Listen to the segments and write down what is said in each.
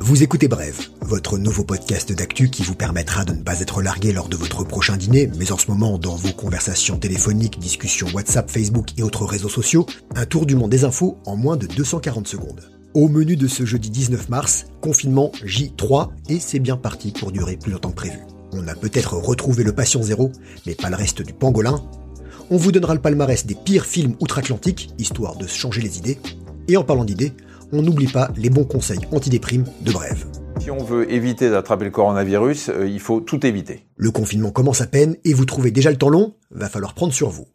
Vous écoutez Brève, votre nouveau podcast d'actu qui vous permettra de ne pas être largué lors de votre prochain dîner, mais en ce moment dans vos conversations téléphoniques, discussions WhatsApp, Facebook et autres réseaux sociaux, un tour du monde des infos en moins de 240 secondes. Au menu de ce jeudi 19 mars, confinement J3 et c'est bien parti pour durer plus longtemps que prévu. On a peut-être retrouvé le patient zéro, mais pas le reste du pangolin. On vous donnera le palmarès des pires films outre-Atlantique, histoire de se changer les idées. Et en parlant d'idées, on n'oublie pas les bons conseils antidéprimes de Brève. Si on veut éviter d'attraper le coronavirus, euh, il faut tout éviter. Le confinement commence à peine et vous trouvez déjà le temps long, va falloir prendre sur vous.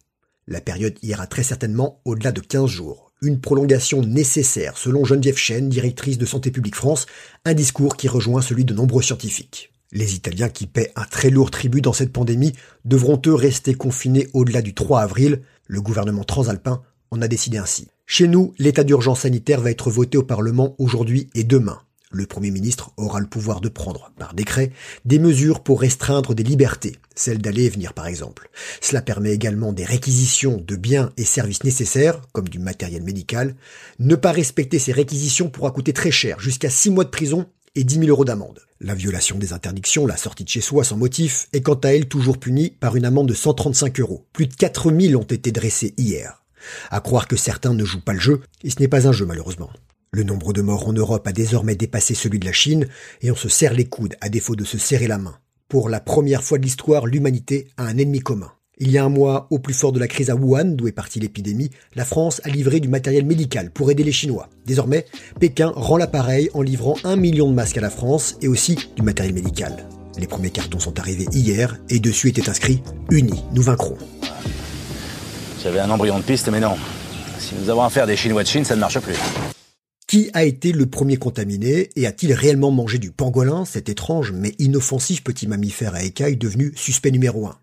La période ira très certainement au-delà de 15 jours. Une prolongation nécessaire selon Geneviève Chen, directrice de Santé publique France, un discours qui rejoint celui de nombreux scientifiques. Les Italiens qui paient un très lourd tribut dans cette pandémie devront eux rester confinés au-delà du 3 avril. Le gouvernement transalpin en a décidé ainsi. Chez nous, l'état d'urgence sanitaire va être voté au Parlement aujourd'hui et demain. Le Premier ministre aura le pouvoir de prendre, par décret, des mesures pour restreindre des libertés, celles d'aller et venir par exemple. Cela permet également des réquisitions de biens et services nécessaires, comme du matériel médical. Ne pas respecter ces réquisitions pourra coûter très cher, jusqu'à 6 mois de prison et 10 000 euros d'amende. La violation des interdictions, la sortie de chez soi sans motif, est quant à elle toujours punie par une amende de 135 euros. Plus de 4 000 ont été dressés hier. À croire que certains ne jouent pas le jeu, et ce n'est pas un jeu malheureusement. Le nombre de morts en Europe a désormais dépassé celui de la Chine, et on se serre les coudes à défaut de se serrer la main. Pour la première fois de l'histoire, l'humanité a un ennemi commun. Il y a un mois, au plus fort de la crise à Wuhan, d'où est partie l'épidémie, la France a livré du matériel médical pour aider les Chinois. Désormais, Pékin rend l'appareil en livrant un million de masques à la France et aussi du matériel médical. Les premiers cartons sont arrivés hier et dessus était inscrit Unis, nous vaincrons. J'avais un embryon de piste, mais non. Si nous avons affaire des Chinois de Chine, ça ne marche plus. Qui a été le premier contaminé et a-t-il réellement mangé du pangolin, cet étrange mais inoffensif petit mammifère à écailles devenu suspect numéro un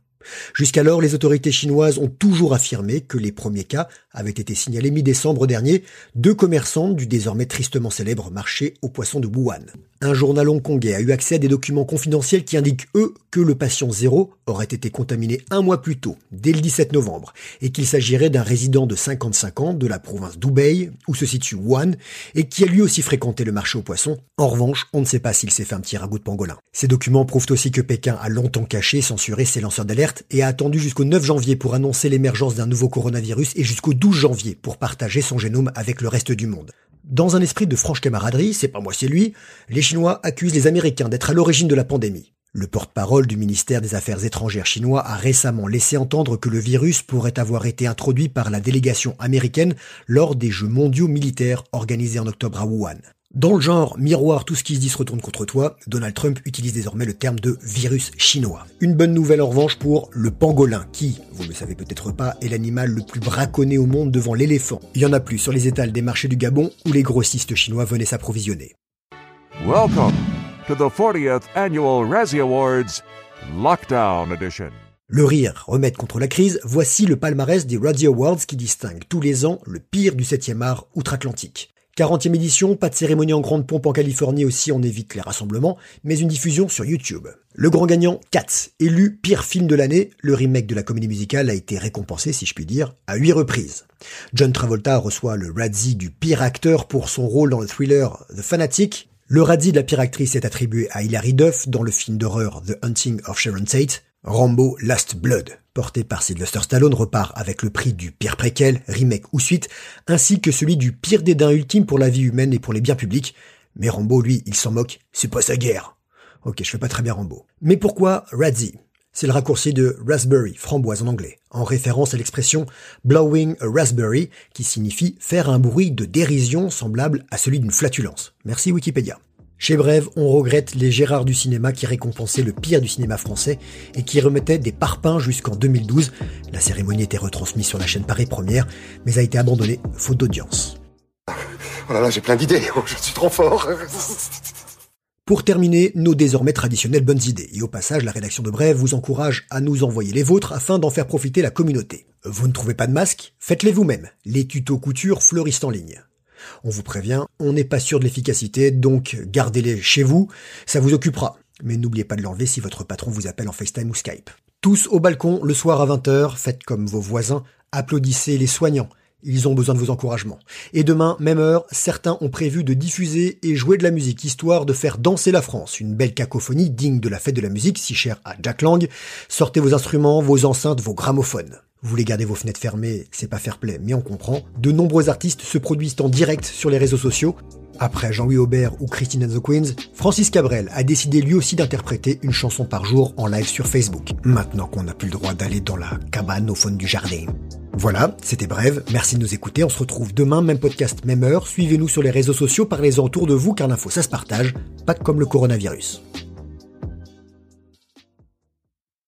Jusqu'alors, les autorités chinoises ont toujours affirmé que les premiers cas avaient été signalés mi-décembre dernier, deux commerçantes du désormais tristement célèbre marché aux poissons de Wuhan. Un journal hongkongais a eu accès à des documents confidentiels qui indiquent, eux, que le patient zéro aurait été contaminé un mois plus tôt, dès le 17 novembre, et qu'il s'agirait d'un résident de 55 ans de la province d'Hubei, où se situe Wuhan, et qui a lui aussi fréquenté le marché aux poissons. En revanche, on ne sait pas s'il s'est fait un petit ragoût de pangolin. Ces documents prouvent aussi que Pékin a longtemps caché, censuré ses lanceurs d'alerte et a attendu jusqu'au 9 janvier pour annoncer l'émergence d'un nouveau coronavirus et jusqu'au 12 janvier pour partager son génome avec le reste du monde. Dans un esprit de franche camaraderie, c'est pas moi c'est lui, les Chinois accusent les Américains d'être à l'origine de la pandémie. Le porte-parole du ministère des Affaires étrangères chinois a récemment laissé entendre que le virus pourrait avoir été introduit par la délégation américaine lors des Jeux mondiaux militaires organisés en octobre à Wuhan. Dans le genre miroir, tout ce qui se dit se retourne contre toi, Donald Trump utilise désormais le terme de virus chinois. Une bonne nouvelle en revanche pour le pangolin, qui, vous ne le savez peut-être pas, est l'animal le plus braconné au monde devant l'éléphant. Il y en a plus sur les étals des marchés du Gabon où les grossistes chinois venaient s'approvisionner. Welcome to the 40th annual Razzie Awards Lockdown Edition. Le rire, remède contre la crise, voici le palmarès des Radio Awards qui distingue tous les ans le pire du 7e art outre-Atlantique. 40e édition, pas de cérémonie en grande pompe en Californie aussi, on évite les rassemblements, mais une diffusion sur YouTube. Le grand gagnant, Cats, élu pire film de l'année, le remake de la comédie musicale a été récompensé, si je puis dire, à huit reprises. John Travolta reçoit le Razzie du pire acteur pour son rôle dans le thriller The Fanatic. Le Razzie de la pire actrice est attribué à Hilary Duff dans le film d'horreur The Hunting of Sharon Tate. Rambo Last Blood, porté par Sylvester Stallone, repart avec le prix du pire préquel, remake ou suite, ainsi que celui du pire dédain ultime pour la vie humaine et pour les biens publics. Mais Rambo, lui, il s'en moque, c'est pas sa guerre. Ok, je fais pas très bien Rambo. Mais pourquoi Razzie? C'est le raccourci de raspberry, framboise en anglais, en référence à l'expression blowing a raspberry, qui signifie faire un bruit de dérision semblable à celui d'une flatulence. Merci Wikipédia. Chez Brève, on regrette les Gérards du cinéma qui récompensaient le pire du cinéma français et qui remettaient des parpaings jusqu'en 2012. La cérémonie était retransmise sur la chaîne Paris Première, mais a été abandonnée faute d'audience. Oh là là, j'ai plein d'idées, oh, je suis trop fort. Pour terminer, nos désormais traditionnelles bonnes idées. Et au passage, la rédaction de Brève vous encourage à nous envoyer les vôtres afin d'en faire profiter la communauté. Vous ne trouvez pas de masque Faites-les vous-même. Les tutos couture fleurissent en ligne. On vous prévient, on n'est pas sûr de l'efficacité, donc gardez-les chez vous, ça vous occupera. Mais n'oubliez pas de l'enlever si votre patron vous appelle en FaceTime ou Skype. Tous au balcon le soir à 20h, faites comme vos voisins, applaudissez les soignants Ils ont besoin de vos encouragements. Et demain, même heure, certains ont prévu de diffuser et jouer de la musique, histoire de faire danser la France. Une belle cacophonie digne de la fête de la musique, si chère à Jack Lang. Sortez vos instruments, vos enceintes, vos gramophones. Vous voulez garder vos fenêtres fermées, c'est pas fair play, mais on comprend. De nombreux artistes se produisent en direct sur les réseaux sociaux. Après Jean-Louis Aubert ou Christine and the Queens, Francis Cabrel a décidé lui aussi d'interpréter une chanson par jour en live sur Facebook. Maintenant qu'on n'a plus le droit d'aller dans la cabane au fond du jardin. Voilà, c'était bref, merci de nous écouter, on se retrouve demain, même podcast, même heure, suivez-nous sur les réseaux sociaux, parlez-en autour de vous car l'info ça se partage, pas comme le coronavirus.